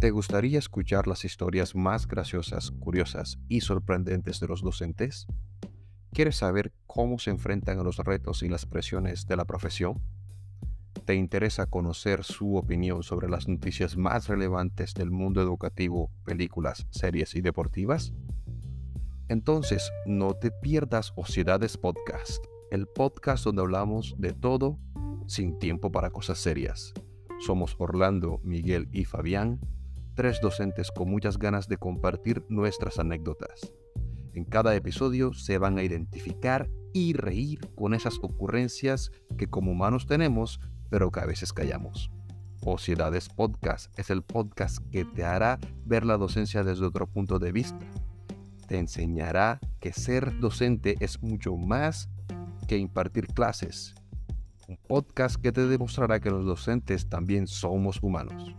¿Te gustaría escuchar las historias más graciosas, curiosas y sorprendentes de los docentes? ¿Quieres saber cómo se enfrentan a los retos y las presiones de la profesión? ¿Te interesa conocer su opinión sobre las noticias más relevantes del mundo educativo, películas, series y deportivas? Entonces, no te pierdas Ociedades Podcast, el podcast donde hablamos de todo sin tiempo para cosas serias. Somos Orlando, Miguel y Fabián tres docentes con muchas ganas de compartir nuestras anécdotas. En cada episodio se van a identificar y reír con esas ocurrencias que como humanos tenemos, pero que a veces callamos. Ociedades Podcast es el podcast que te hará ver la docencia desde otro punto de vista. Te enseñará que ser docente es mucho más que impartir clases. Un podcast que te demostrará que los docentes también somos humanos.